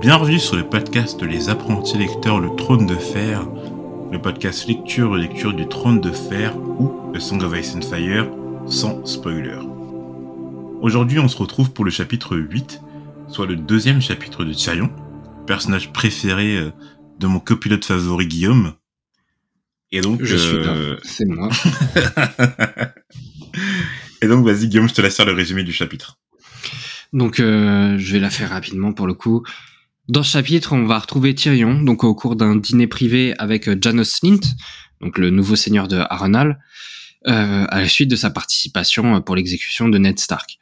Bienvenue sur le podcast Les apprentis lecteurs Le Trône de Fer, le podcast lecture et lecture du Trône de Fer ou The Song of Ice and Fire sans spoiler. Aujourd'hui, on se retrouve pour le chapitre 8, soit le deuxième chapitre de Tyrion, personnage préféré euh, de mon copilote favori Guillaume. Et donc, je suis là, euh, c'est moi. et donc, vas-y Guillaume, je te laisse faire le résumé du chapitre. Donc, euh, je vais la faire rapidement pour le coup. Dans ce chapitre, on va retrouver Tyrion, donc au cours d'un dîner privé avec euh, Janos Slint, donc le nouveau seigneur de Harrenhal, euh, à la suite de sa participation euh, pour l'exécution de Ned Stark.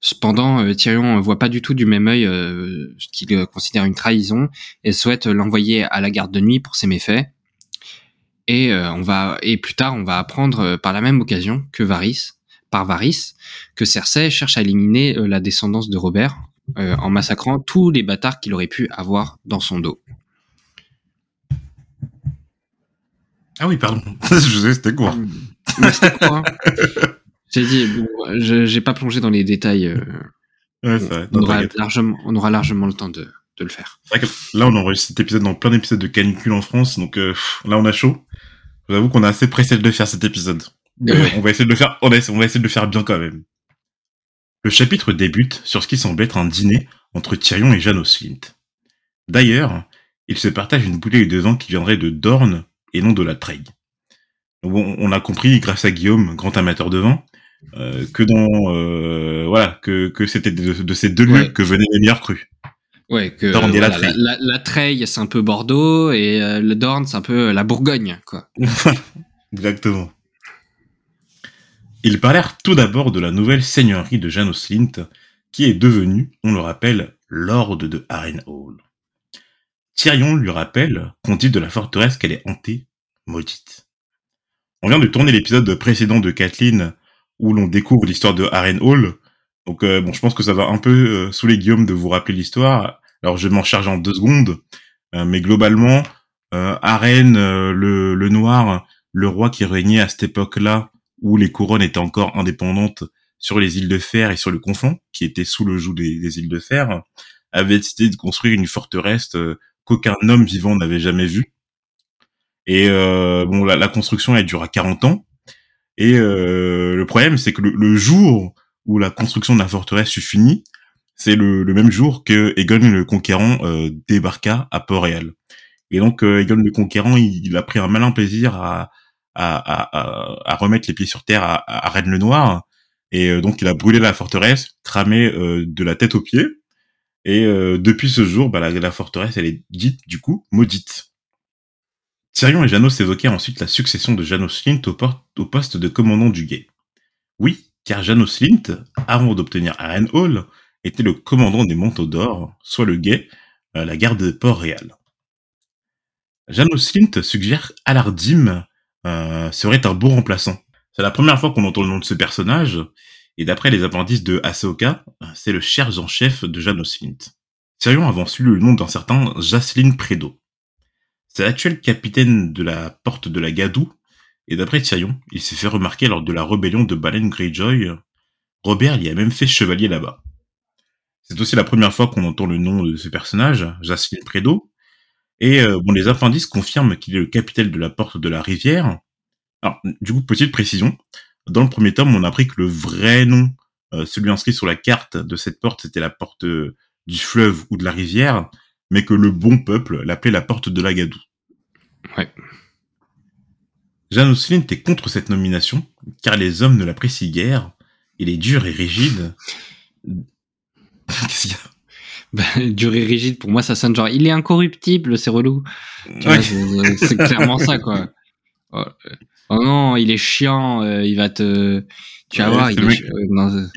Cependant, euh, Tyrion voit pas du tout du même œil ce qu'il considère une trahison et souhaite l'envoyer à la garde de nuit pour ses méfaits. Et on va et plus tard, on va apprendre par la même occasion que Varys, par Varys, que Cersei cherche à éliminer la descendance de Robert, euh, en massacrant tous les bâtards qu'il aurait pu avoir dans son dos. Ah oui, pardon. je sais, c'était quoi hein. J'ai dit, j'ai pas plongé dans les détails. Euh, on, aura largement, on, aura largement, le temps de, de le faire. là, on enregistre cet épisode dans plein d'épisodes de canicule en France, donc euh, là, on a chaud. J'avoue qu'on a assez pressé de faire cet épisode. on va essayer de le faire. On va essayer de le faire bien quand même. Le chapitre débute sur ce qui semble être un dîner entre Tyrion et Janos Flint. D'ailleurs, ils se partagent une bouteille de vin qui viendrait de Dorne et non de la Treille. on a compris, grâce à Guillaume, grand amateur de vin, euh, que dans euh, voilà que, que c'était de, ces deux lieux que venaient les meilleurs crus. Ouais, que la, Treille. c'est un peu Bordeaux et euh, le Dorne c'est un peu la Bourgogne, quoi. Exactement. Ils parlèrent tout d'abord de la nouvelle seigneurie de Janos Slint, qui est devenue, on le rappelle, Lord de Harrenhal. Tyrion lui rappelle qu'on dit de la forteresse qu'elle est hantée, maudite. On vient de tourner l'épisode précédent de Kathleen, où l'on découvre l'histoire de Harrenhal. Donc euh, bon, je pense que ça va un peu euh, sous les guillaumes de vous rappeler l'histoire. Alors je m'en charger en deux secondes, euh, mais globalement, Arène, le noir, le roi qui régnait à cette époque-là, où les couronnes étaient encore indépendantes sur les îles de Fer et sur le conflant, qui était sous le joug des, îles de Fer, avait décidé de construire une forteresse euh, qu'aucun homme vivant n'avait jamais vue. Et euh, bon, la, construction elle dura 40 ans. Et euh, le problème, c'est que le, jour où la construction de la forteresse fut finie, c'est le, même jour que Aegon le Conquérant débarqua à Port-Réal. Et donc Aegon le Conquérant, il, a pris un malin plaisir à, à, remettre les pieds sur terre à, à Rennes le Noir. Et euh, donc il a brûlé la forteresse, cramé euh, de la tête aux pieds. Et euh, depuis ce jour, bah, la, forteresse, elle est dite du coup maudite. Tyrion et Janos évoquèrent ensuite la succession de Janos Slint au, au, poste de commandant du guet. Oui, car Janos Slint, avant d'obtenir Hall, était le commandant des manteaux d'or, soit le guet, la garde de Port-Réal. Janos Slint suggère Alardim euh, serait un beau remplaçant. C'est la première fois qu'on entend le nom de ce personnage, et d'après les appendices de Ahsoka, c'est le cher en chef de Janos Flint. Tyrion avance le nom d'un certain Jacelyn Predo. C'est l'actuel capitaine de la porte de la Gadou, et d'après Tyrion, il s'est fait remarquer lors de la rébellion de Balen Greyjoy. Robert y a même fait chevalier là-bas. C'est aussi la première fois qu'on entend le nom de ce personnage, Jacelyn Predo, et euh, bon, les appendices confirment qu'il est le capitaine de la porte de la rivière. Alors, du coup, petite précision. Dans le premier tome, on a appris que le vrai nom, euh, celui inscrit sur la carte de cette porte, c'était la porte euh, du fleuve ou de la rivière, mais que le bon peuple l'appelait la porte de la Gadou. Ouais. Janos Flint est contre cette nomination, car les hommes ne l'apprécient guère. Il est dur et rigide. Qu'est-ce qu'il y a? durée rigide, pour moi, ça sonne genre il est incorruptible, c'est relou. C'est clairement ça, quoi. Oh, oh, non, il est chiant, euh, il va te. Tu vas voir, il, euh,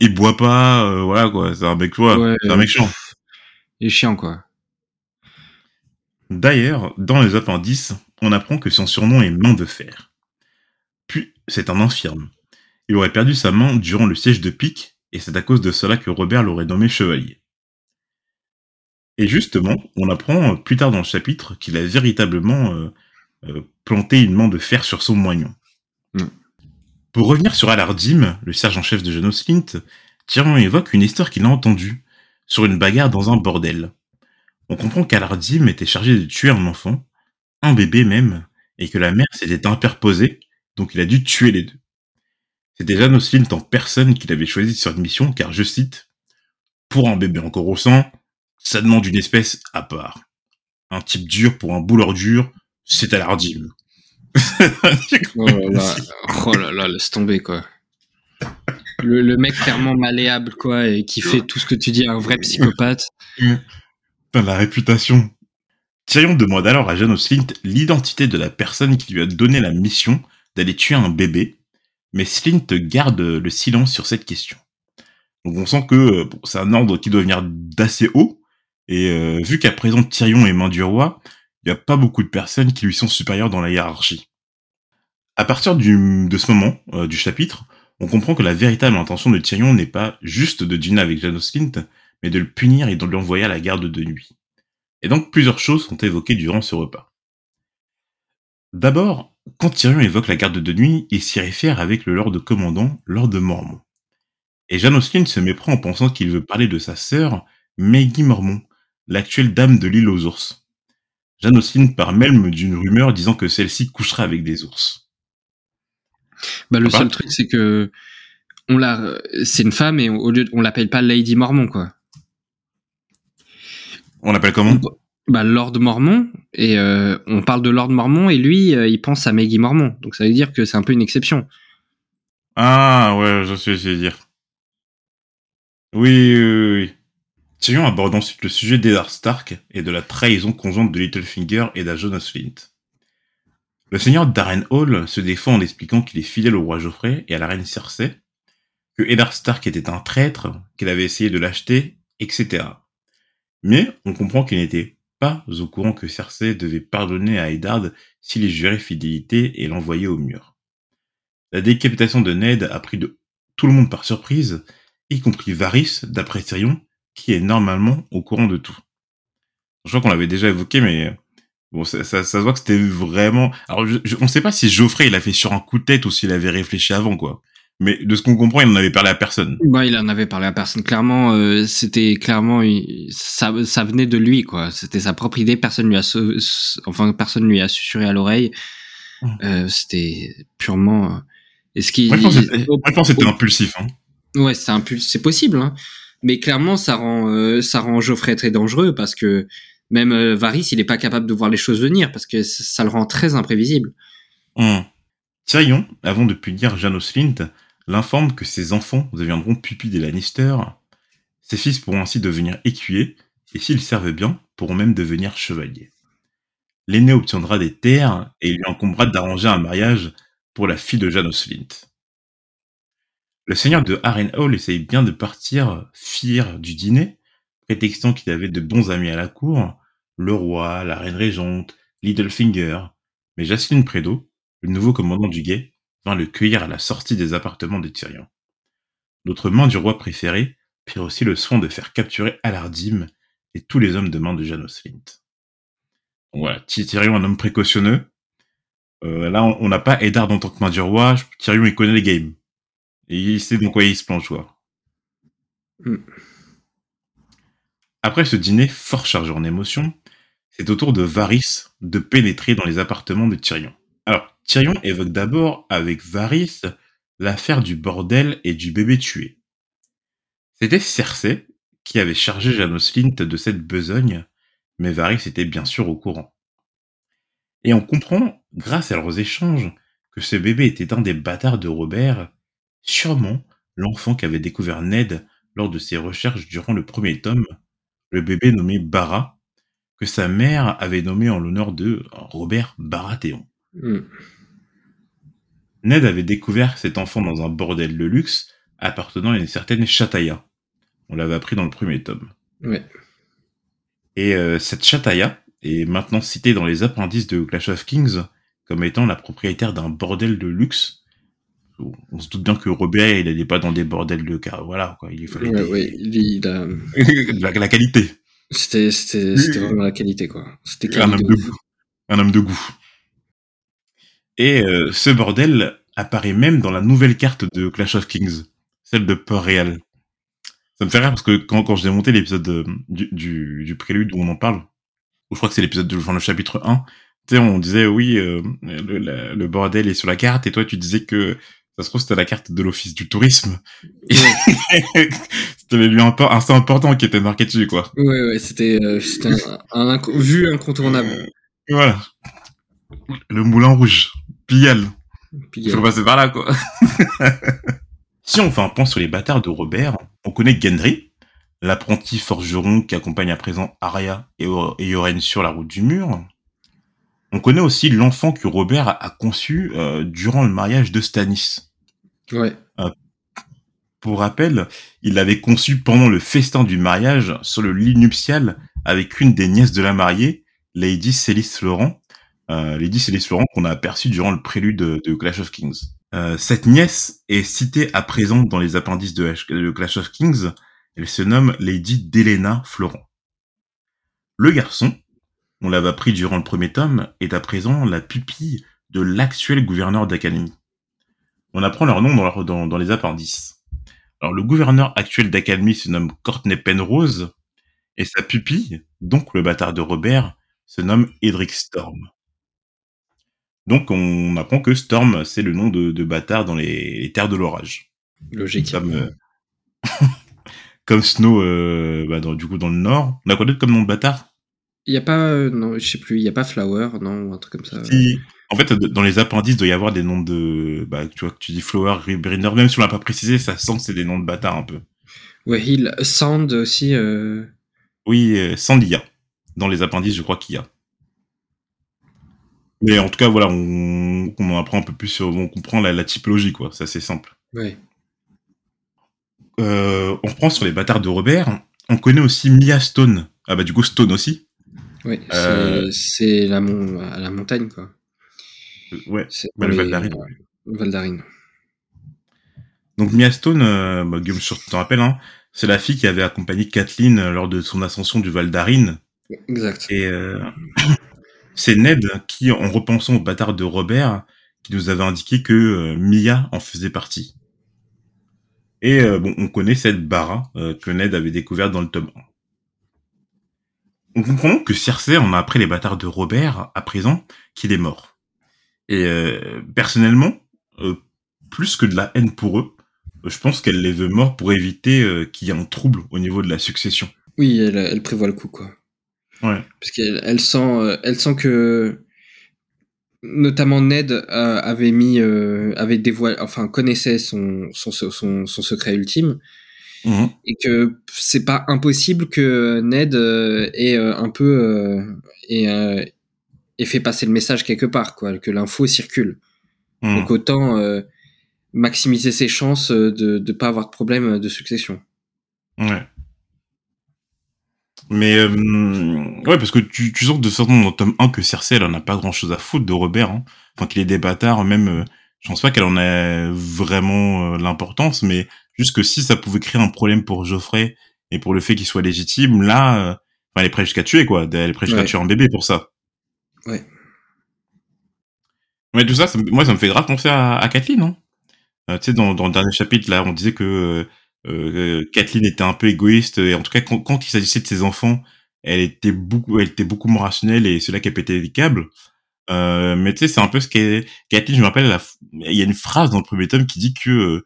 il, boit, pas, euh, voilà quoi, c'est un mec, toi, c'est un mec chiant. Il est chiant, quoi. D'ailleurs, dans les appendices, on apprend que son surnom est Main de Fer. Puis, c'est un infirme. Il aurait perdu sa main durant le siège de Pique, et c'est à cause de cela que Robert l'aurait nommé chevalier. Et justement, on apprend euh, plus tard dans le chapitre qu'il a véritablement euh, euh, planté une main de fer sur son moignon. Mm. Pour revenir sur Alardim, le sergent-chef de Janos Flint, Tyrion évoque une histoire qu'il a entendue sur une bagarre dans un bordel. on comprend qu'Alardim était chargé de tuer un enfant, un bébé même, et que la mère s'était interposée, donc il a dû tuer les deux. C'était Janos Flint en personne qu'il avait choisi sur une mission, car je cite, pour un bébé encore au sang, ça demande une espèce à part. Un type dur pour un bouleur dur, c'est Alardim. oh, là là, oh là là, laisse tomber quoi. Le, le, mec clairement malléable quoi et qui fait tout ce que tu dis un vrai psychopathe. Dans la réputation. Tyrion demande alors à Janos Flint l'identité de la personne qui lui a donné la mission d'aller tuer un bébé, mais Slint garde le silence sur cette question. Donc on sent que bon, c'est un ordre qui doit venir d'assez haut, et euh, vu qu'à présent Tyrion est main du roi, il n'y a pas beaucoup de personnes qui lui sont supérieures dans la hiérarchie. À partir du, de ce moment euh, du chapitre, on comprend que la véritable intention de Tyrion n'est pas juste de dîner avec Janos Flint, mais de le punir et de l'envoyer à la garde de nuit. Et donc plusieurs choses sont évoquées durant ce repas. D'abord, quand Tyrion évoque la garde de nuit, il s'y réfère avec le lord commandant, Lord Mormon. Et Janos Flint se méprend en pensant qu'il veut parler de sa sœur, Maggie Mormon, l'actuelle dame de l'île aux ours. Flint part même d'une rumeur disant que celle-ci couchera avec des ours. Bah, le seul truc, c'est que on l'a, c'est une femme et au lieu, on l'appelle pas Lady Mormon, quoi. On l'appelle comment? Bah Lord Mormon et euh, on parle de Lord Mormon et lui, euh, il pense à Maggie Mormon. Donc ça veut dire que c'est un peu une exception. Ah ouais, je sais que dire. Oui, oui, oui. Tyrion aborde ensuite le sujet d'Eddard Stark et de la trahison conjointe de Littlefinger et d'Ajonas Flint. Le seigneur Darren Hall se défend en expliquant qu'il est fidèle au roi Geoffrey et à la reine Cersei, que Eddard Stark était un traître, qu'il avait essayé de l'acheter, etc. Mais on comprend qu'il n'était pas au courant que Cersei devait pardonner à Eddard s'il jurait fidélité et l'envoyer au mur. La décapitation de Ned a pris tout le monde par surprise, y compris Varys, d'après Tyrion, qui est normalement au courant de tout. Je crois qu'on l'avait déjà évoqué, mais Bon, ça, ça, ça se voit que c'était vraiment. Alors, je, on ne sait pas si Geoffrey il a fait sur un coup de tête ou s'il avait réfléchi avant, quoi. Mais de ce qu'on comprend, il en avait parlé à personne. Bah, il en avait parlé à personne. Clairement, euh, c'était clairement ça, ça venait de lui, quoi. C'était sa propre idée. Personne lui a, enfin, personne lui a susurré à l'oreille. Mmh. Euh, c'était purement. Euh, est-ce qu'il. Moi, je pense que c'était impulsif. Hein. Ouais, c'est impulsif. C'est possible, hein. Mais clairement, ça rend, euh, ça rend Geoffrey très dangereux parce que même euh, Varys, il est pas capable de voir les choses venir parce que ça, le rend très imprévisible. Hum. Tyrion, avant de punir Janos Flint, l'informe que ses enfants deviendront pupilles des Lannister. Ses fils pourront ainsi devenir écuyers, et s'ils servent bien, pourront même devenir chevaliers. L'aîné obtiendra des terres, et il lui incombera d'arranger un mariage pour la fille de Janos Flint. Le seigneur de Harrenhal essaye bien de partir fier du dîner, prétextant qu'il avait de bons amis à la cour, le roi, la reine régente, Littlefinger, mais Jasmine Prédo, le nouveau commandant du guet, vint le cueillir à la sortie des appartements de Tyrion. Notre main du roi préféré prit aussi le soin de faire capturer Alardim et tous les hommes de main de Janos Flint. Voilà, Tyrion, un homme précautionneux. Euh, là, on n'a pas Eddard en tant que main du roi. Tyrion, il connaît les games. Et il sait dans quoi il se planche, quoi. Mm. Après ce dîner fort chargé en émotions, c'est au tour de Varys de pénétrer dans les appartements de Tyrion. Alors, Tyrion évoque d'abord avec Varys l'affaire du bordel et du bébé tué. C'était Cersei qui avait chargé Janos Flint de cette besogne, mais Varys était bien sûr au courant. Et on comprend, grâce à leurs échanges, que ce bébé était un des bâtards de Robert, sûrement l'enfant qu'avait découvert Ned lors de ses recherches durant le premier tome, le bébé nommé Bara, que sa mère avait nommé en l'honneur de Robert Baratheon. Hmm. Ned avait découvert cet enfant dans un bordel de luxe appartenant à une certaine Chataya. On l'avait appris dans le premier tome. Et euh, cette Chataya est maintenant citée dans les appendices de Clash of Kings comme étant la propriétaire d'un bordel de luxe. On se doute bien que Robert, il n'allait pas dans des bordels de car voilà quoi, il fallait il a... la, qualité. C'était vraiment la qualité quoi. C'était un homme de goût. Un homme de goût. Et euh, ce bordel apparaît même dans la nouvelle carte de Clash of Kings, celle de Port-Réal. Ça me fait rire parce que quand, quand j'ai monté l'épisode euh, du, du, du, prélude où on en parle, je crois que c'est l'épisode, enfin le chapitre 1, tu sais, on disait oui, euh, le, le, bordel est sur la carte, et toi tu disais que ça se trouve c'était la carte de l'office du tourisme. c'était lui un, assez important qui était marqué dessus, quoi. Ouais, ouais, c'était euh, un, un, vu incontournable. Euh, voilà. Le moulin rouge. Pigalle. Il faut passer par là, quoi. si on fait un point sur les bâtards de Robert, on connaît Gendry, l'apprenti forgeron qui accompagne à présent Arya et, Yoren sur la route du mur. On connaît aussi l'enfant que Robert a, conçu euh, durant le mariage de Stannis. Ouais. Euh, pour rappel, il l'avait conçu pendant le festin du mariage sur le lit nuptial avec une des nièces de la mariée, Lady Célis Laurent. Euh, Lady Célis Laurent qu'on a aperçu durant le prélude de, Clash of Kings. Euh, cette nièce est citée à présent dans les appendices de, de Clash of Kings. Elle se nomme Lady Delena Florent. Le garçon, on l'avait appris durant le premier tome, est à présent la pupille de l'actuel gouverneur d'Académie. On apprend leur nom dans, dans, les appendices. Alors, le gouverneur actuel d'Académie se nomme Courtney Penrose, et sa pupille, donc le bâtard de Robert, se nomme Edric Storm. Donc, on apprend que Storm, c'est le nom de, bâtard dans les, terres de l'orage. Logique. Comme, euh, comme Snow, euh, bah, du coup, dans le nord. On a quoi d'autre comme nom de bâtard? Il n'y a pas, euh, non, je sais plus, il n'y a pas Flower, non, un truc comme ça. En fait, dans les appendices, il doit y avoir des noms de. Bah, tu vois, tu dis Flower, Brinder, même si on l'a pas précisé, ça sent que c'est des noms de bâtards un peu. Ouais, Hill, Sand aussi. Euh... Oui, euh, Sand, il y a. Dans les appendices, je crois qu'il y a. Mais en tout cas, voilà, on, on en apprend un peu plus sur. On comprend la, typologie, quoi. C'est assez simple. Ouais. On reprend sur les bâtards de Robert. On connaît aussi Mia Stone. Ah bah, du coup, Stone aussi. Oui, c'est euh, la, la montagne, quoi. Ouais, bah, le Valdarine. Valdarine. Donc Mia Stone, euh, bah, Guillaume, je te rappelle, hein, c'est la fille qui avait accompagné Kathleen euh, lors de son ascension du Valdarine. Exact. Et euh, c'est Ned qui, en repensant au bâtard de Robert, qui nous avait indiqué que Mia en faisait partie. Et bon, on connaît cette Bara que Ned avait découverte dans le tome 1. On comprend que Cersei en a appris les bâtards de Robert à présent qu'il est mort. Et euh, personnellement, euh, plus que de la haine pour eux, je pense qu'elle les veut morts pour éviter euh, qu'il y ait un trouble au niveau de la succession. Oui, elle, elle prévoit le coup, quoi. Ouais. Parce qu'elle elle sent, elle sent que notamment Ned avait mis, avait dévoilé, enfin connaissait son son, son, son secret ultime. Mmh. Et que c'est pas impossible que Ned ait un peu et et fait passer le message quelque part, quoi, que l'info circule. Hmm. Donc autant euh, maximiser ses chances euh, de ne pas avoir de problème de succession. Ouais. Mais euh, ouais, parce que tu, tu sens de façon dans le tome 1 que Cersei, elle en a pas grand chose à foutre de Robert. Hein. Enfin, qu'il est des bâtards, même, je pense pas qu'elle en ait vraiment l'importance, mais juste que si ça pouvait créer un problème pour Geoffrey et pour le fait qu'il soit légitime, là, elle est prête jusqu'à tuer, quoi. Elle est prête jusqu'à tuer un bébé pour ça. Ouais. Mais tout ça, moi, ça me fait grave penser à, à Kathleen, non euh, Tu sais, dans, dans, le dernier chapitre, là, on disait que euh, euh, Kathleen était un peu égoïste, et en tout cas, quand, il s'agissait de ses enfants, elle était beaucoup, elle était beaucoup moins rationnelle, et c'est là qu'elle pétait les câbles. Euh, mais tu sais, c'est un peu ce qu'est Kathleen. Je me rappelle, il y a une phrase dans le premier tome qui dit que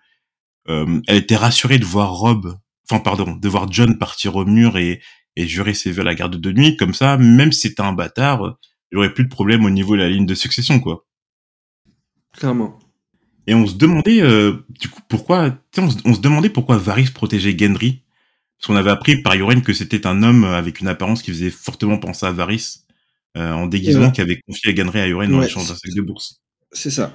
euh, elle était rassurée de voir Rob, enfin pardon, de voir John partir au mur et, et jurer ses vœux à la garde de nuit. Comme ça, même si c'était un bâtard, il aurait plus de problème au niveau de la ligne de succession, quoi. Clairement. Et on se demandait, euh, du coup, pourquoi, on se, on se, demandait pourquoi Varys protégeait Gendry. Parce qu'on avait appris par Yoren que c'était un homme avec une apparence qui faisait fortement penser à Varys, euh, en déguisement, qui avait confié à Gendry à Yoren dans l'échange d'un sac de bourse. C'est ça.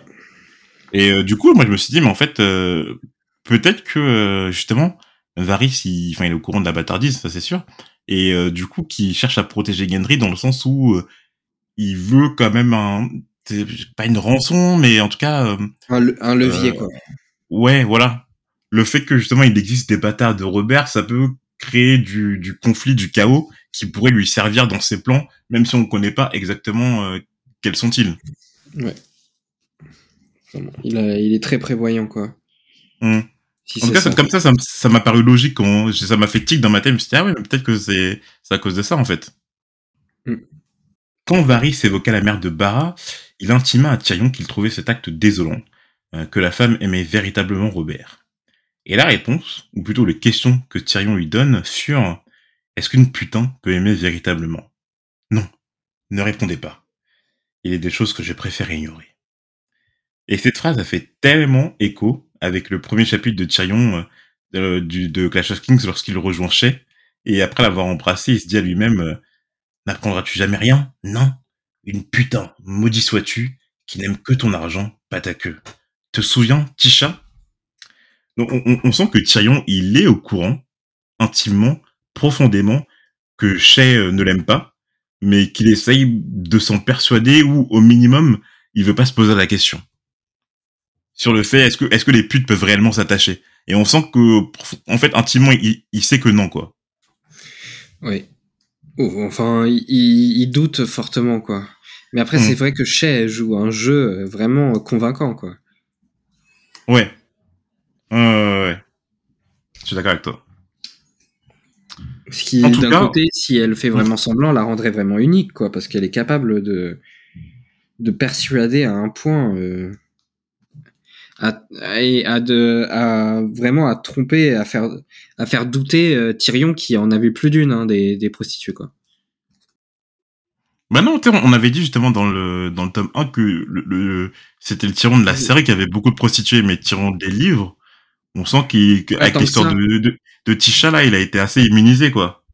Et euh, du coup, moi, je me suis dit, mais en fait, euh, peut-être que, euh, justement, Varys, il, enfin, il est au courant de la bâtardise, ça c'est sûr. Et euh, du coup, qui cherche à protéger Gendry dans le sens où il veut quand même un pas une rançon mais en tout cas euh, un, levier euh, quoi ouais voilà le fait que justement il existe des bâtards de Robert ça peut créer du, du conflit du chaos qui pourrait lui servir dans ses plans même si on ne connaît pas exactement euh, quels sont-ils ouais il, a, il est très prévoyant quoi mmh. Si En tout cas, ça- comme ça, ça m'a paru logique. Quand ça m'a fait tic dans ma tête. Je me suis dit, ah mais peut-être que c'est c'est à cause de ça, en fait. Mm. Quand Varys évoqua la mère de Bara, il intima à Tyrion qu'il trouvait cet acte désolant, euh, que la femme aimait véritablement Robert. Et la réponse, ou plutôt les questions que Tyrion lui donne, furent Est-ce qu'une putain peut aimer véritablement? Non, ne répondez pas. Il est des choses que je préfère ignorer. Et cette phrase a fait tellement écho avec le premier chapitre de Tyrion euh, de, Clash of Kings lorsqu'il rejoint Shay. Et après l'avoir embrassé, il se dit à lui-même euh, N'apprendras-tu jamais rien? Non. Une putain, maudit sois-tu, qui n'aime que ton argent, pas ta queue. Te souviens, Tisha? Donc on, on- on sent que Tyrion, il est au courant, intimement, profondément, que Shay euh, ne l'aime pas, mais qu'il essaye de s'en persuader ou au minimum, il veut pas se poser la question sur le fait est-ce que est-ce que les putes peuvent réellement s'attacher? Et on sent que en fait intimement il, il sait que non quoi Oui. Oh, enfin, il, doute fortement, quoi. Mais après, Mm. c'est vrai que Shay joue un jeu vraiment convaincant, quoi. ouais, ouais. je suis d'accord avec toi Ce qui, d'un cas- côté, si elle fait vraiment semblant, la rendrait vraiment unique, quoi, parce qu'elle est capable de, de persuader à un point, euh, à, et à, de, à vraiment à tromper, à faire, à faire douter euh, Tyrion qui en avait plus d'une hein, des, des prostituées, quoi. bah non on avait dit justement dans le dans le tome 1 que le, le- c'était le tyran de la série qui avait beaucoup de prostituées mais tyran des livres on sent qu'il que- avec tant que l'histoire de, de de Tisha là il a été assez immunisé quoi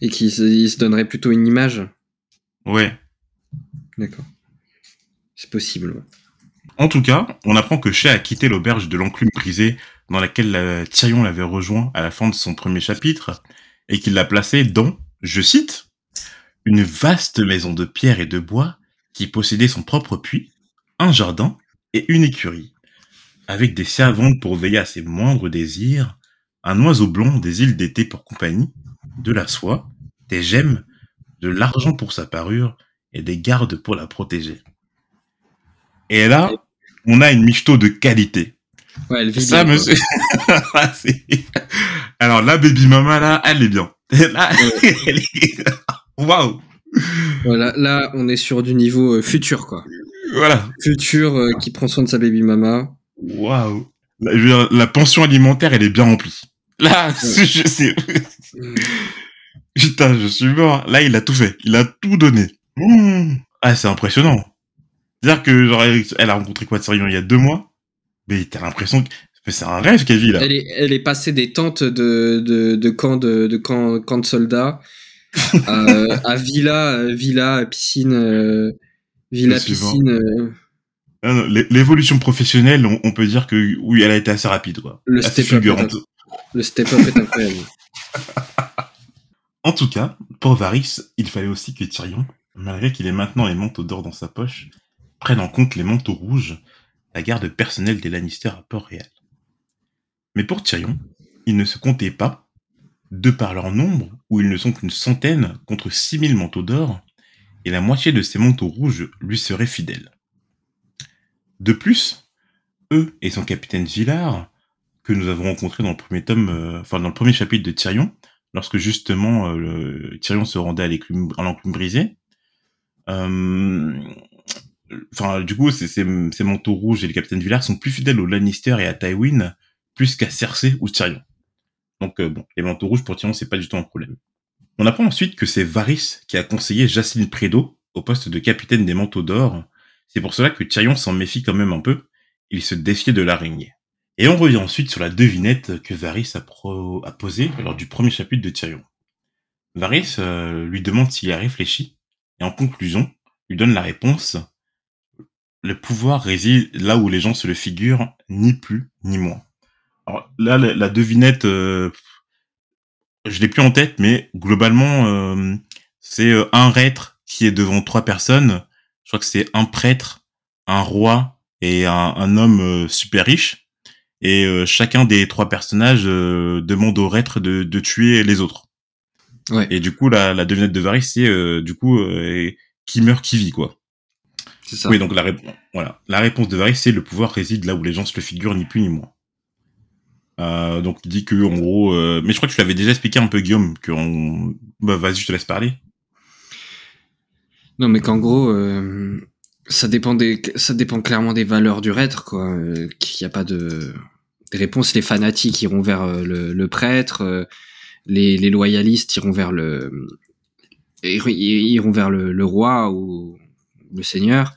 Et qui se, donnerait plutôt une image. ouais D'accord. C'est possible. ouais. En tout cas, on apprend que Shay a quitté l'auberge de l'enclume brisée dans laquelle Tyrion l'avait rejoint à la fin de son premier chapitre et qu'il l'a placé dans, je cite, une vaste maison de pierre et de bois qui possédait son propre puits, un jardin et une écurie, avec des servantes pour veiller à ses moindres désirs, un oiseau blanc des îles d'été pour compagnie, de la soie, des gemmes, de l'argent pour sa parure et des gardes pour la protéger. Et là, on a une michto de qualité. Ouais, elle vit Ça, bien, monsieur. Alors, la baby mama, là, elle est bien. Là, elle est- Waouh! Voilà, là, on est sur du niveau euh, futur, quoi. Voilà. Futur euh, qui prend soin de sa baby mama. Waouh. La, pension alimentaire, elle est bien remplie. Là, je sais. Putain, je suis mort. Là, il a tout fait. Il a tout donné. Mmh. Ah, c'est impressionnant. C'est-à-dire que, genre, elle a rencontré quoi, Tyrion, il y a deux mois? Mais t'as l'impression que c'est un rêve qu'elle vit, là. Elle est, elle est passée des tentes de, de, de camps de, de camp, camp de soldats à, à villa, euh, villa, piscine, euh, villa, piscine. euh, Ah non, l'é- L'évolution professionnelle, on, on peut dire que oui, elle a été assez rapide, quoi. Le step-up le step-up est incroyable. En tout cas, pour Varys, il fallait aussi que Tyrion, malgré qu'il ait maintenant les manteaux d'or dans sa poche, prenne en compte les manteaux rouges, la garde personnelle des Lannister à Port-Réal. Mais pour Tyrion, il ne se comptait pas, de par leur nombre, où ils ne sont qu'une centaine contre 6000 manteaux d'or, et la moitié de ces manteaux rouges lui seraient fidèles. De plus, eux et son capitaine Villard, que nous avons rencontré dans le premier tome, euh, enfin dans le premier chapitre de Tyrion, lorsque justement euh, le, Tyrion se rendait à l'enclume brisée. Euh, Enfin, du coup, ces, manteaux rouges et le capitaine Villard sont plus fidèles aux Lannister et à Tywin, plus qu'à Cersei ou Tyrion. Donc bon, les manteaux rouges pour Tyrion, c'est pas du tout un problème. On apprend ensuite que c'est Varys qui a conseillé Jacqueline Prédo au poste de capitaine des manteaux d'or. C'est pour cela que Tyrion s'en méfie quand même un peu. Il se défiait de l'araignée. Et on revient ensuite sur la devinette que Varys a, posée lors du premier chapitre de Tyrion. Varys euh, lui demande s'il a réfléchi, et en conclusion, lui donne la réponse Le pouvoir réside là où les gens se le figurent, ni plus ni moins. Alors là, la, la devinette, euh, je l'ai plus en tête, mais globalement, euh, c'est euh, un reître qui est devant trois personnes. Je crois que c'est un prêtre, un roi et un, un homme euh, super riche. Et euh, chacun des trois personnages euh, demande au reître de, de tuer les autres. Ouais. Et du coup, la, la devinette de Varys, c'est du coup qui meurt, qui vit, quoi. C'est ça. Oui, donc la, rép- voilà. la réponse de Varys, c'est le pouvoir réside là où les gens se le figurent, ni plus ni moins. Euh, donc il dit que en gros, euh, mais je crois que tu l'avais déjà expliqué un peu Guillaume, que on... bah, vas-y, je te laisse parler. Non, mais qu'en gros, euh, ça dépend des, ça dépend clairement des valeurs du reître, quoi. Euh, qu'il n'y a pas de des réponses. Les fanatiques iront vers euh, le, le prêtre, euh, les, les loyalistes iront vers le ir- iront vers le, le roi ou le seigneur.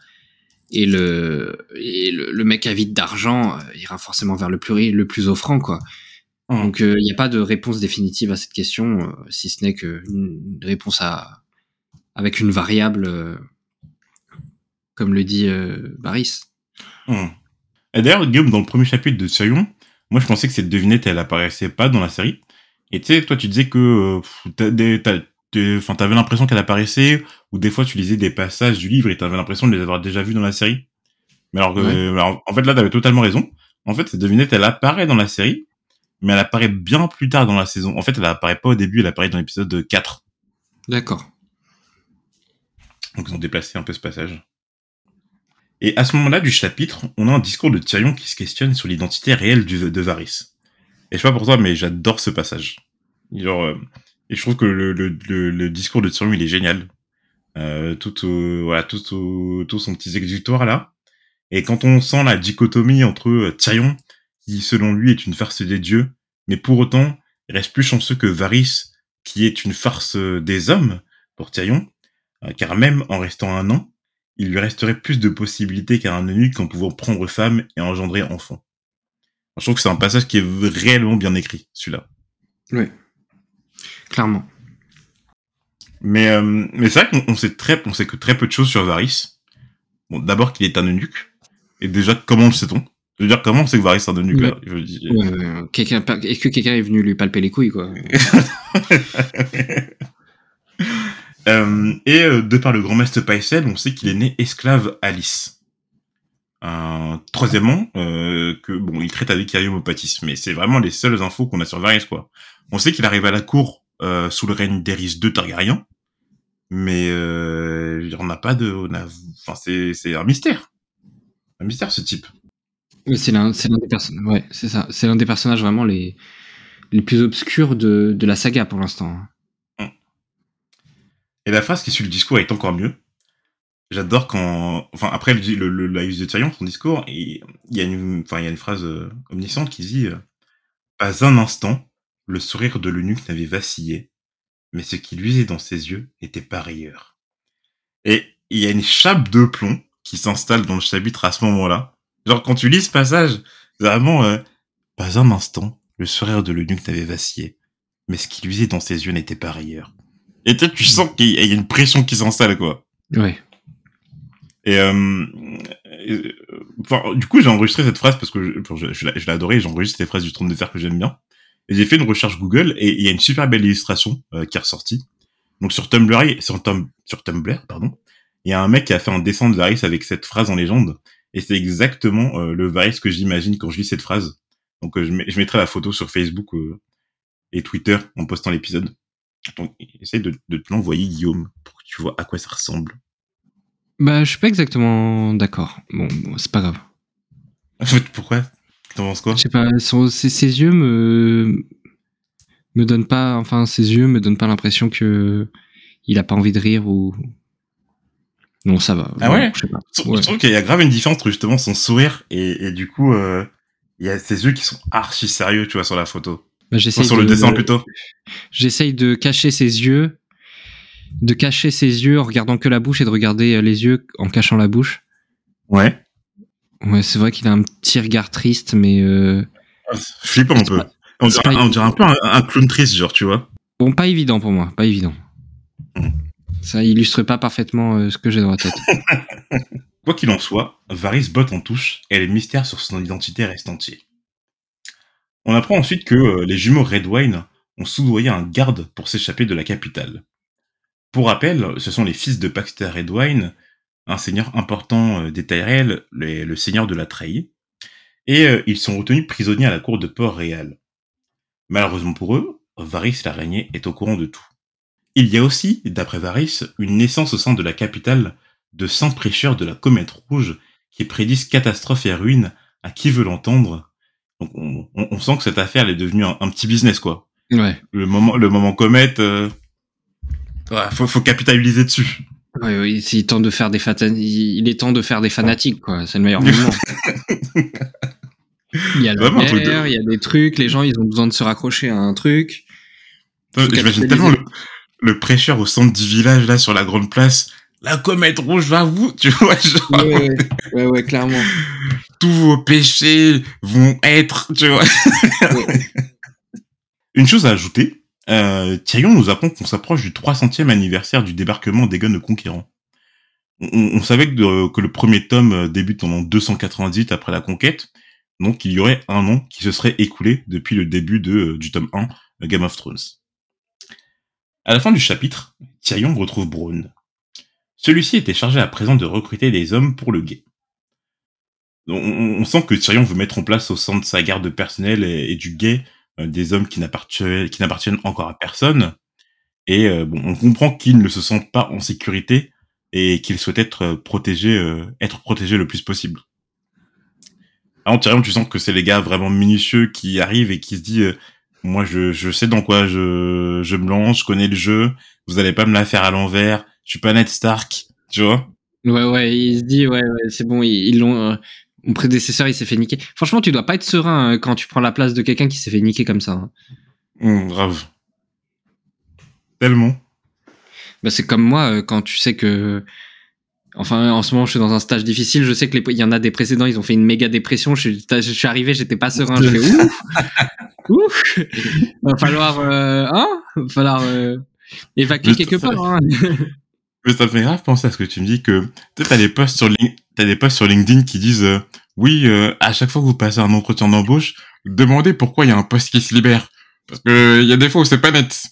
Et le, et le, le mec avide d'argent ira forcément vers le plus, le plus offrant, quoi. Hum. Donc il n'y a pas de réponse définitive à cette question, euh, si ce n'est qu'une réponse à, avec une variable, euh, comme le dit euh, Baris. Hum. Et d'ailleurs, Guillaume, dans le premier chapitre de Tyrion, moi je pensais que cette devinette, elle apparaissait pas dans la série. Et tu sais, toi tu disais que euh, enfin, t'avais l'impression qu'elle apparaissait, ou des fois tu lisais des passages du livre et t'avais l'impression de les avoir déjà vus dans la série. Mais alors, que- Ouais. alors, en fait là, t'avais totalement raison. En fait, cette devinette, elle apparaît dans la série, mais elle apparaît bien plus tard dans la saison. En fait, elle apparaît pas au début, elle apparaît dans l'épisode 4. D'accord. Donc ils ont déplacé un peu ce passage. Et à ce moment-là du chapitre, on a un discours de Tyrion qui se questionne sur l'identité réelle de Varys. Et je sais pas pour toi, mais j'adore ce passage. Genre, euh, et je trouve que le, discours de Tyrion, il est génial. Euh, tout, au- voilà, tout, au- tout son petit exutoire là. Et quand on sent la dichotomie entre euh, Tyrion, qui selon lui est une farce des dieux, mais pour autant, il reste plus chanceux que Varys, qui est une farce euh, des hommes pour Tyrion, car même en restant un an, il lui resterait plus de possibilités qu'à un eunuque en pouvant prendre femme et engendrer enfant. Je trouve que c'est un passage qui est réellement bien écrit, celui-là. Oui. Clairement. Mais, euh, mais c'est vrai qu'on on sait très, on sait que très peu de choses sur Varys. Bon, d'abord qu'il est un eunuque. Et déjà, comment le sait-on? Je veux dire, comment on sait que Varys est un eunuque, là? Je veux dire- Ouais, ouais, quelqu'un- Est-ce que quelqu'un est venu lui palper les couilles, quoi? Euh, et euh, de par le grand maître Paisel, on sait qu'il est né esclave à Lys. Euh, troisièmement, que bon, il traite avec Cariomopatis, mais c'est vraiment les seules infos qu'on a sur Varys, quoi. On sait qu'il arrive à la cour sous le règne d'Eris II Targaryen, mais veux dire, on n'a pas de, a, enfin c'est c'est un mystère, un mystère ce type. Mais c'est l'un c'est l'un des personnages. Ouais, c'est ça. C'est l'un des personnages vraiment les, les plus obscurs de, de la saga pour l'instant. Et la phrase qui suit le discours est encore mieux. J'adore quand, enfin après le, la use de Tyrion, son discours, il y a une, enfin il y a une phrase euh, omnisciente qui dit euh, pas un instant le sourire de l'eunuque n'avait vacillé, mais ce qui luisait dans ses yeux n'était pas rayeur. Et il y a une chape de plomb qui s'installe dans le chapitre à ce moment-là. Genre quand tu lis ce passage, vraiment euh, pas un instant le sourire de l'eunuque n'avait vacillé, mais ce qui luisait dans ses yeux n'était pas rayeur. Et peut-être tu sens qu'il y a une pression qui s'installe quoi. Ouais. Et, euh, et, enfin, du coup, j'ai enregistré cette phrase parce que je, enfin, je, je je l'ai. J'enregistre les phrases du trône de fer que j'aime bien. Et j'ai fait une recherche Google et il y a une super belle illustration euh, qui est ressortie. Donc sur Tumblr, il- sur, Tum- sur Tumblr, pardon, il y a un mec qui a fait un dessin de Varys avec cette phrase en légende. Et c'est exactement euh, le Varys que j'imagine quand je lis cette phrase. Donc euh, je, mettrai la photo sur Facebook et Twitter en postant l'épisode. Donc essaye de, de te l'envoyer Guillaume pour que tu vois à quoi ça ressemble. Bah, je suis pas exactement d'accord. Bon, bon, c'est pas grave. Pourquoi? T'en penses quoi? Je sais pas, son- ses, ses yeux me me donnent pas, enfin, ses yeux me donnent pas l'impression que il a pas envie de rire ou. Non, ça va. Ah Non, ouais Je sais pas. Je trouve qu'il y a grave une différence entre justement son sourire et, et du coup, euh, il y a ses yeux qui sont archi sérieux, tu vois, sur la photo. Bah, j'essaye sur le de- dessin plutôt. J'essaye de cacher ses yeux, de cacher ses yeux en regardant que la bouche et de regarder euh, les yeux en cachant la bouche. Ouais. Ouais, c'est vrai qu'il a un petit regard triste, mais euh, Flippant un peu. On dirait, pas on dirait un peu un, un clown triste, genre, tu vois. bon, pas évident pour moi, pas évident. Ça illustre pas parfaitement euh, ce que j'ai dans la tête. Quoi qu'il en soit, Varys botte en touche et les mystères sur son identité restent entiers. On apprend ensuite que euh, les jumeaux Redwine ont soudoyé un garde pour s'échapper de la capitale. Pour rappel, ce sont les fils de Paxter Redwine, un seigneur important euh, des Tyrell, le seigneur de la Treille, et euh, ils sont retenus prisonniers à la cour de Port-Réal. Malheureusement pour eux, Varys l'araignée est au courant de tout. Il y a aussi, d'après Varys, une naissance au sein de la capitale de saints prêcheurs de la comète rouge qui prédisent catastrophe et ruine à qui veut l'entendre, Donc on, on, on sent que cette affaire elle est devenue un, un petit business quoi. Ouais. Le moment le moment comète, euh, ouais, faut faut capitaliser dessus. Ouais, oui, il, tente de faire des il est temps de faire des fanatiques, quoi. C'est le meilleur moment. il y a la de- il y a des trucs, les gens, ils ont besoin de se raccrocher à un truc. J'imagine tellement le, le prêcheur au centre du village là sur la grande place. La comète rouge va vous, tu vois, genre, Ouais, ouais, ouais, ouais, clairement. tous vos péchés vont être, tu vois. Une chose à ajouter, euh, Tyrion nous apprend qu'on s'approche du 300e anniversaire du débarquement d'Aegon le Conquérant. On, on- savait que, de- que le premier tome euh, débute en 298 après la conquête, donc il y aurait un an qui se serait écoulé depuis le début de, euh, du tome 1, euh, Game of Thrones. À la fin du chapitre, Tyrion retrouve Braun. Celui-ci était chargé à présent de recruter des hommes pour le guet. On, sent que Tyrion veut mettre en place au sein de sa garde personnelle et, du guet euh, des hommes qui n'appartiennent, encore à personne. Et euh, bon, on comprend qu'ils ne se sentent pas en sécurité et qu'ils souhaitent être euh, protégés, être protégés le plus possible. Alors Tyrion, tu sens que c'est les gars vraiment minutieux qui arrivent et qui se disent, moi je, je sais dans quoi je, je me lance, je connais le jeu, vous allez pas me la faire à l'envers, je suis pas Ned Stark, tu vois. Ouais, ouais, il se dit, ouais, ouais, c'est bon, ils l'ont. euh, mon prédécesseur, il s'est fait niquer. Franchement, tu dois pas être serein euh, quand tu prends la place de quelqu'un qui s'est fait niquer comme ça. hein. Hum, grave. Tellement. Bah, c'est comme moi, euh, quand tu sais que. Enfin, en ce moment, je suis dans un stage difficile. Je sais que les... il y en a des précédents, ils ont fait une méga dépression. Je suis, je suis arrivé, j'étais pas serein. Je fais ouf, ouf. Va falloir, euh, hein, Va falloir euh, évacuer quelque part. Hein. Mais ça me fait grave penser à ce que tu me dis que t'as des posts sur t'as des posts sur LinkedIn qui disent euh, oui euh, à chaque fois que vous passez un entretien d'embauche demandez pourquoi il y a un poste qui se libère. Parce que il y a des fois où c'est pas net.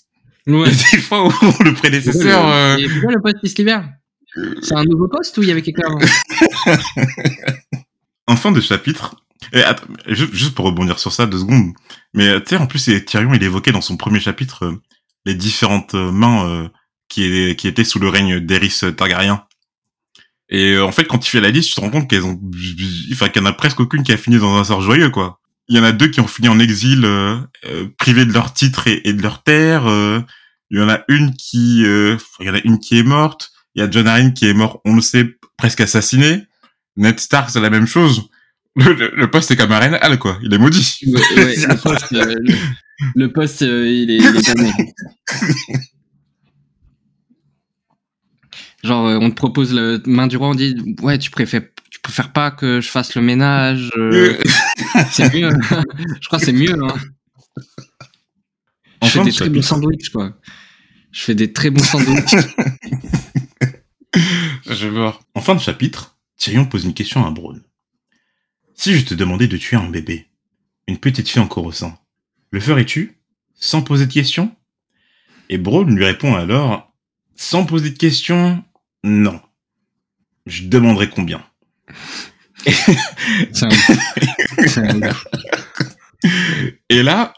Ouais. il y a des fois où le prédécesseur euh, Et pourquoi le poste qui se libère. C'est un nouveau poste ou il y avait quelqu'un avant? En fin de chapitre et attends, juste, pour rebondir sur ça deux secondes mais euh, tu sais en plus Tyrion il évoquait dans son premier chapitre euh, les différentes euh, mains euh, qui, est- qui étaient sous le règne d'Eris Targaryen Et euh, en fait, quand tu fais la liste, tu te rends compte qu'elles ont, enfin, qu'il y en a presque aucune qui a fini dans un sort joyeux, quoi. Il y en a deux qui ont fini en exil, euh, euh, privés de leur titre et, et de leur terre. euh. il y en a une qui, euh, il y en a une qui est morte. Il y a John Arryn qui est mort, on le sait, presque assassiné. Ned Stark, c'est la même chose. Le, le, le poste est comme Arenal, quoi. Il est maudit. Ouais, ouais, le poste, euh, le, poste, il est, il est. Genre, euh, on te propose le main du roi, on dit ouais, tu préfères, tu préfères pas que je fasse le ménage. euh, c'est mieux. je crois que c'est mieux. Hein. Je des très bons sandwichs, quoi. Je fais des très bons sandwichs. Je vais voir. En fin de chapitre, Tyrion pose une question à Braun. Si je te demandais de tuer un bébé, une petite fille encore au sein, le ferais-tu sans poser de questions? Et Braun lui répond alors, sans poser de questions, non. Je demanderai combien. Un- un. Et là,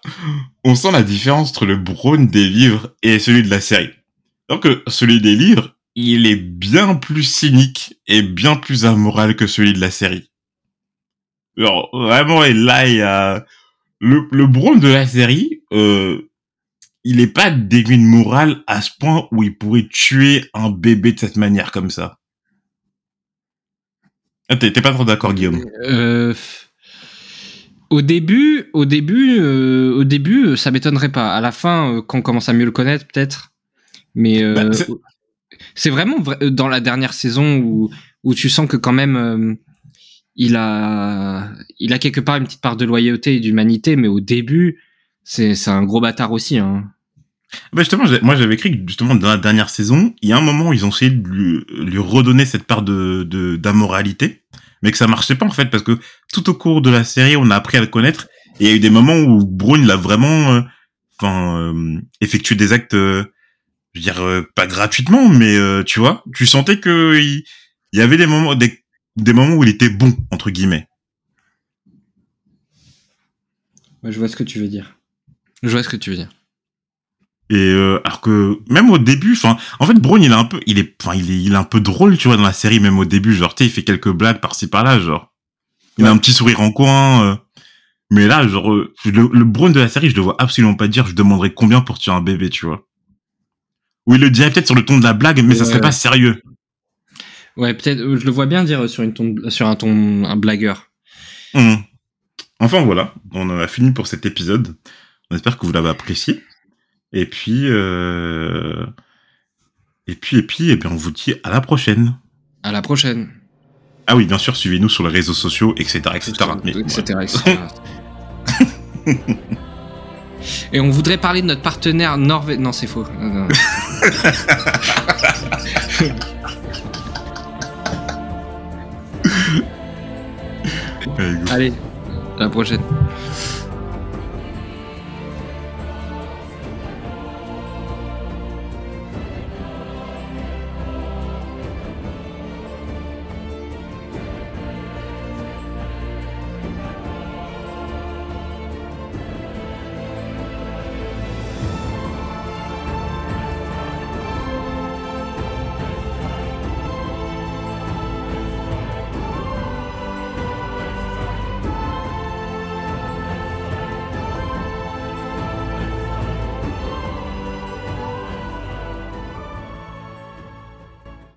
on sent la différence entre le Braun des livres et celui de la série. Alors que celui des livres, il est bien plus cynique et bien plus amoral que celui de la série. Alors, vraiment, et là, il y a... Le, le de la série, euh, il est pas de morale à ce point où il pourrait tuer un bébé de cette manière comme ça. Ah, T'es pas trop d'accord, Guillaume Euh, au début, au début, euh, au début, euh, ça m'étonnerait pas. À la fin, quand on commence à mieux le connaître, peut-être. Mais euh, Bah, c'est- vraiment vrai- dans la dernière saison où où tu sens que quand même il a il a quelque part une petite part de loyauté et d'humanité, mais au début, c'est c'est un gros bâtard aussi. Hein. Bah justement, moi j'avais écrit que justement dans la dernière saison, il y a un moment où ils ont essayé de lui, lui redonner cette part de de- d'amoralité, mais que ça marchait pas en fait parce que tout au cours de la série, on a appris à le connaître et il y a eu des moments où Brune l'a vraiment, euh, enfin, euh, effectué des actes, euh, je veux dire euh, pas gratuitement, mais euh, tu vois, tu sentais que il, il y avait des moments, des des moments où il était bon entre guillemets. Ouais, je vois ce que tu veux dire. Je vois ce que tu veux dire. Et euh, alors que même au début, enfin, en fait, Braun, il est un peu, il est, enfin, il est, il est un peu drôle, tu vois, dans la série, même au début, genre, tu sais, il fait quelques blagues par-ci par-là, genre, il a un petit sourire en coin. euh. Mais là, genre, euh, le, le Braun de la série, je le vois absolument pas dire, je demanderais combien pour tuer un bébé, tu vois. Ou il le dirait peut-être sur le ton de la blague, mais ça Ouais. serait pas sérieux. Ouais, peut-être, je le vois bien dire sur, une ton, sur un ton, un blagueur. Hum. Enfin voilà, on a fini pour cet épisode. On espère que vous l'avez apprécié. Et puis, euh... et puis, et puis, et bien, on vous dit à la prochaine. À la prochaine. Ah oui, bien sûr, suivez-nous sur les réseaux sociaux, etc., etc. Mais, etc., etc. Et on voudrait parler de notre partenaire norvégien. Non, c'est faux. Non, non. Allez, à la prochaine.